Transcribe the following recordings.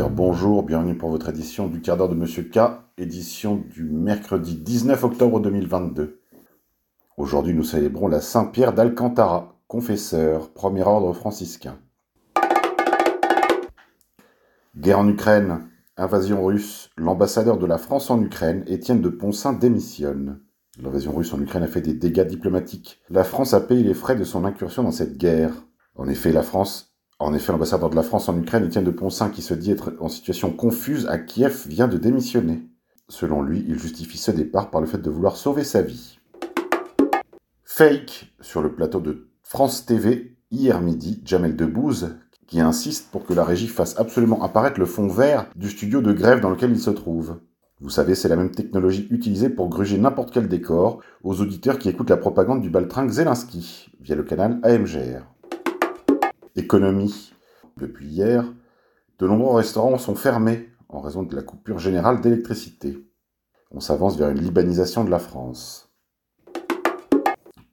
Bonjour, bienvenue pour votre édition du quart d'heure de Monsieur K, édition du mercredi 19 octobre 2022. Aujourd'hui, nous célébrons la Saint-Pierre d'Alcantara, confesseur, premier ordre franciscain. Guerre en Ukraine, invasion russe, l'ambassadeur de la France en Ukraine, Étienne de Poncin, démissionne. L'invasion russe en Ukraine a fait des dégâts diplomatiques. La France a payé les frais de son incursion dans cette guerre. En effet, la France en effet, l'ambassadeur de la France en Ukraine, Étienne de Poncin, qui se dit être en situation confuse à Kiev, vient de démissionner. Selon lui, il justifie ce départ par le fait de vouloir sauver sa vie. Fake sur le plateau de France TV hier midi, Jamel Debbouze, qui insiste pour que la régie fasse absolument apparaître le fond vert du studio de grève dans lequel il se trouve. Vous savez, c'est la même technologie utilisée pour gruger n'importe quel décor aux auditeurs qui écoutent la propagande du baltringue Zelensky via le canal AMGR. Économie. Depuis hier, de nombreux restaurants sont fermés en raison de la coupure générale d'électricité. On s'avance vers une libanisation de la France.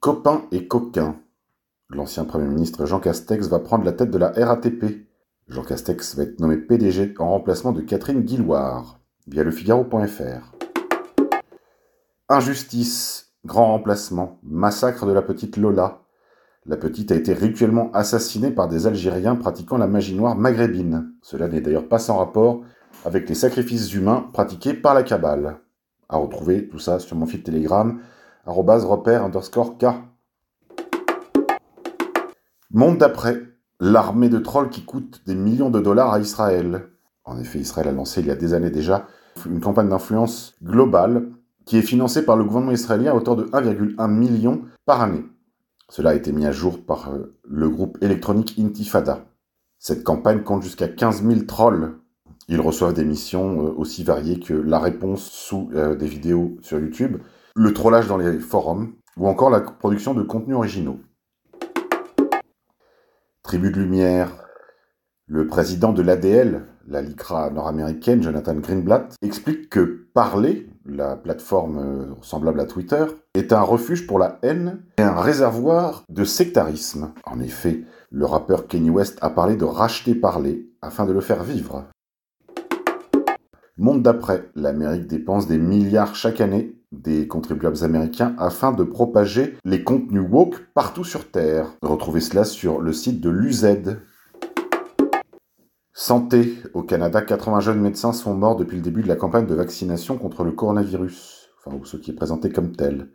Copain et coquin. L'ancien Premier ministre Jean Castex va prendre la tête de la RATP. Jean Castex va être nommé PDG en remplacement de Catherine Guilloire, via le Figaro.fr. Injustice, grand remplacement, massacre de la petite Lola, la petite a été rituellement assassinée par des Algériens pratiquant la magie noire maghrébine. Cela n'est d'ailleurs pas sans rapport avec les sacrifices humains pratiqués par la Kabbale. À retrouver tout ça sur mon fil Telegram, repère underscore K. Monde d'après, l'armée de trolls qui coûte des millions de dollars à Israël. En effet, Israël a lancé il y a des années déjà une campagne d'influence globale qui est financée par le gouvernement israélien à hauteur de 1,1 million par année. Cela a été mis à jour par euh, le groupe électronique Intifada. Cette campagne compte jusqu'à 15 000 trolls. Ils reçoivent des missions euh, aussi variées que la réponse sous euh, des vidéos sur YouTube, le trollage dans les forums ou encore la production de contenus originaux. Tribu de lumière, le président de l'ADL, la LICRA nord-américaine, Jonathan Greenblatt, explique que parler, la plateforme euh, semblable à Twitter, est un refuge pour la haine et un réservoir de sectarisme. En effet, le rappeur Kanye West a parlé de racheter parler afin de le faire vivre. Monde d'après, l'Amérique dépense des milliards chaque année des contribuables américains afin de propager les contenus woke partout sur Terre. Retrouvez cela sur le site de l'UZ, Santé. Au Canada, 80 jeunes médecins sont morts depuis le début de la campagne de vaccination contre le coronavirus, enfin, ou ce qui est présenté comme tel.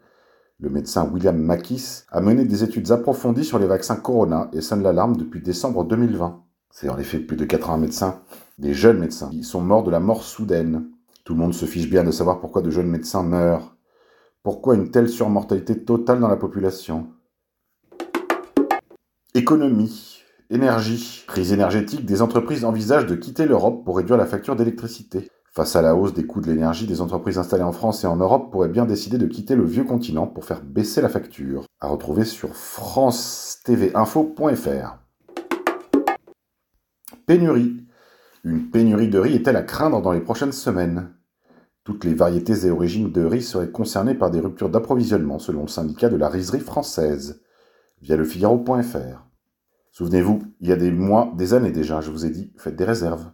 Le médecin William Makis a mené des études approfondies sur les vaccins Corona et sonne l'alarme depuis décembre 2020. C'est en effet plus de 80 médecins, des jeunes médecins, qui sont morts de la mort soudaine. Tout le monde se fiche bien de savoir pourquoi de jeunes médecins meurent. Pourquoi une telle surmortalité totale dans la population? Économie. Énergie. Crise énergétique, des entreprises envisagent de quitter l'Europe pour réduire la facture d'électricité. Face à la hausse des coûts de l'énergie, des entreprises installées en France et en Europe pourraient bien décider de quitter le vieux continent pour faire baisser la facture. À retrouver sur france-tv-info.fr. Pénurie. Une pénurie de riz est-elle à craindre dans les prochaines semaines? Toutes les variétés et origines de riz seraient concernées par des ruptures d'approvisionnement selon le syndicat de la rizerie française, via le Figaro.fr. Souvenez-vous, il y a des mois, des années déjà, je vous ai dit, faites des réserves.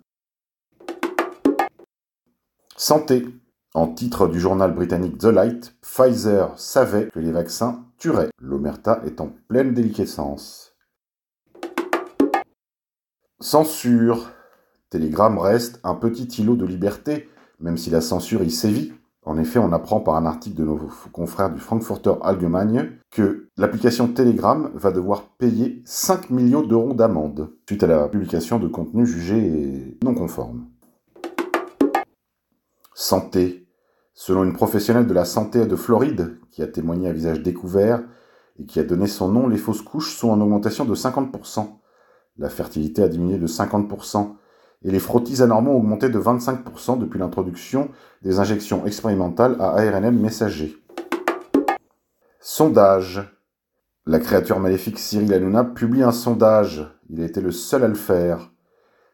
Santé. En titre du journal britannique The Light, Pfizer savait que les vaccins tueraient. L'omerta est en pleine déliquescence. Censure. Telegram reste un petit îlot de liberté, même si la censure y sévit. En effet, on apprend par un article de nos confrères du Frankfurter Allgemeine que l'application Telegram va devoir payer 5 millions d'euros d'amende suite à la publication de contenus jugés non conformes. Santé. Selon une professionnelle de la santé de Floride qui a témoigné à visage découvert et qui a donné son nom, les fausses couches sont en augmentation de 50%. La fertilité a diminué de 50% et les frottis anormaux ont augmenté de 25% depuis l'introduction des injections expérimentales à ARNM messager. Sondage. La créature maléfique Cyril Hanouna publie un sondage. Il a été le seul à le faire.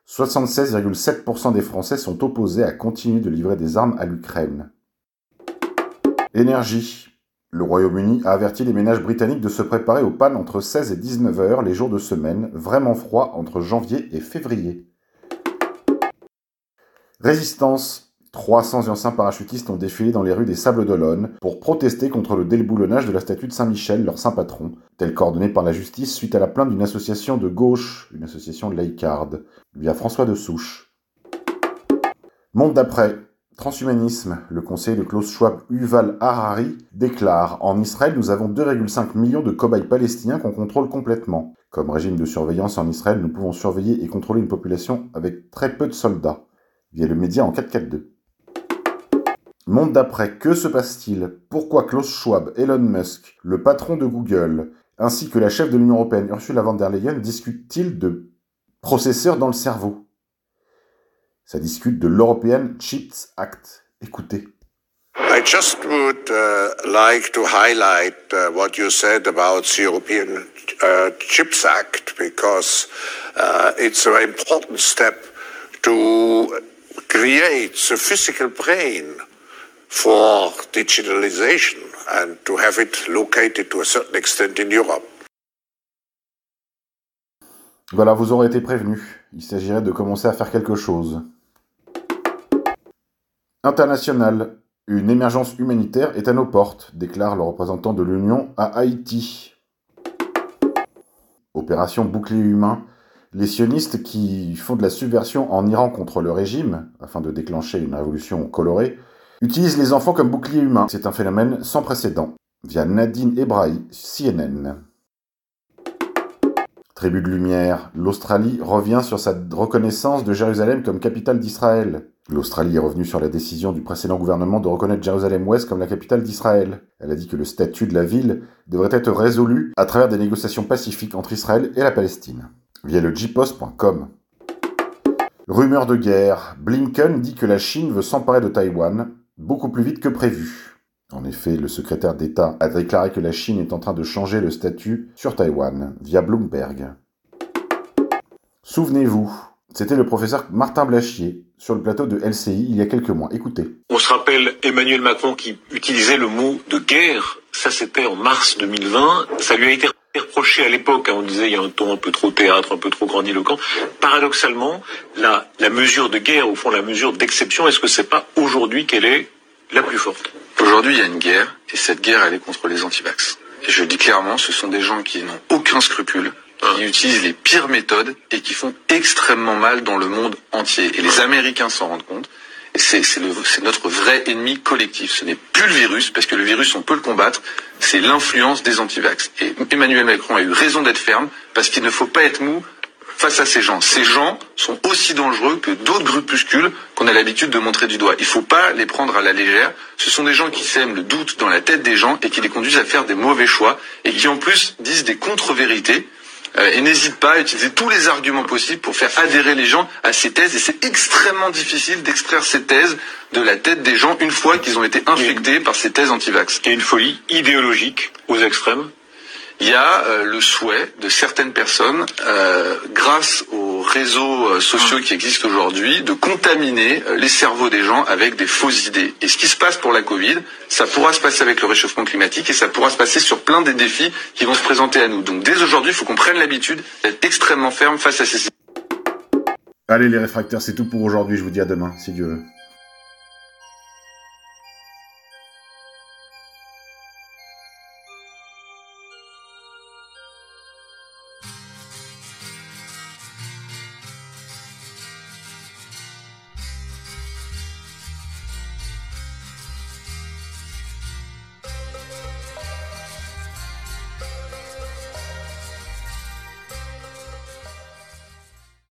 76,7% des Français sont opposés à continuer de livrer des armes à l'Ukraine. Énergie. Le Royaume-Uni a averti les ménages britanniques de se préparer aux pannes entre 16 et 19 heures les jours de semaine, vraiment froid entre janvier et février. Résistance. 300 anciens parachutistes ont défilé dans les rues des Sables d'Olonne pour protester contre le déboulonnage de la statue de Saint-Michel, leur saint patron, tel coordonné par la justice suite à la plainte d'une association de gauche, une association laïcarde, via François de Souche. Monde d'après. Transhumanisme. Le conseiller de Klaus Schwab Yuval Harari déclare En Israël, nous avons 2,5 millions de cobayes palestiniens qu'on contrôle complètement. Comme régime de surveillance en Israël, nous pouvons surveiller et contrôler une population avec très peu de soldats, via le média en 442. Monde d'après, que se passe-t-il? Pourquoi Klaus Schwab, Elon Musk, le patron de Google, ainsi que la chef de l'Union européenne Ursula von der Leyen discutent-ils de processeurs dans le cerveau? Ça discute de l'European Chips Act. Écoutez. I just would uh, like to highlight uh, what you said about the European uh, Chips Act because uh, it's an important step to create the physical brain for digitalization and to have it located to a certain extent in Europe. Voilà, vous aurez été prévenus. Il s'agirait de commencer à faire quelque chose. International. Une émergence humanitaire est à nos portes, déclare le représentant de l'Union à Haïti. Opération bouclier humain. Les sionistes qui font de la subversion en Iran contre le régime, afin de déclencher une révolution colorée, utilisent les enfants comme bouclier humain. C'est un phénomène sans précédent. Via Nadine Ebrahi, CNN. Tribu de lumière, l'Australie revient sur sa reconnaissance de Jérusalem comme capitale d'Israël. L'Australie est revenue sur la décision du précédent gouvernement de reconnaître Jérusalem-Ouest comme la capitale d'Israël. Elle a dit que le statut de la ville devrait être résolu à travers des négociations pacifiques entre Israël et la Palestine. Via le gpost.com. Rumeur de guerre. Blinken dit que la Chine veut s'emparer de Taïwan beaucoup plus vite que prévu. En effet, le secrétaire d'État a déclaré que la Chine est en train de changer le statut sur Taïwan via Bloomberg. Souvenez-vous, c'était le professeur Martin Blachier sur le plateau de LCI il y a quelques mois. Écoutez. On se rappelle Emmanuel Macron qui utilisait le mot de guerre. Ça, c'était en mars 2020. Ça lui a été reproché à l'époque. Hein. on disait il y a un ton un peu trop théâtre, un peu trop grandiloquent. Paradoxalement, la, la mesure de guerre, au fond, la mesure d'exception, est-ce que c'est pas aujourd'hui qu'elle est la plus forte? Aujourd'hui, il y a une guerre, et cette guerre, elle est contre les antivax. Et je dis clairement, ce sont des gens qui n'ont aucun scrupule, qui utilisent les pires méthodes et qui font extrêmement mal dans le monde entier. Et les Américains s'en rendent compte. C'est notre vrai ennemi collectif. Ce n'est plus le virus, parce que le virus, on peut le combattre. C'est l'influence des antivax. Et Emmanuel Macron a eu raison d'être ferme, parce qu'il ne faut pas être mou face à ces gens. Ces gens sont aussi dangereux que d'autres groupuscules qu'on a l'habitude de montrer du doigt. Il ne faut pas les prendre à la légère. Ce sont des gens qui sèment le doute dans la tête des gens et qui les conduisent à faire des mauvais choix et qui en plus disent des contre-vérités et n'hésitent pas à utiliser tous les arguments possibles pour faire adhérer les gens à ces thèses. Et c'est extrêmement difficile d'extraire ces thèses de la tête des gens une fois qu'ils ont été infectés par ces thèses anti-vax. Il y a une folie idéologique aux extrêmes il y a euh, le souhait de certaines personnes, euh, grâce aux réseaux euh, sociaux qui existent aujourd'hui, de contaminer les cerveaux des gens avec des fausses idées. Et ce qui se passe pour la Covid, ça pourra se passer avec le réchauffement climatique et ça pourra se passer sur plein des défis qui vont se présenter à nous. Donc dès aujourd'hui, il faut qu'on prenne l'habitude d'être extrêmement ferme face à ces... Allez les réfractaires, c'est tout pour aujourd'hui, je vous dis à demain, si Dieu veut.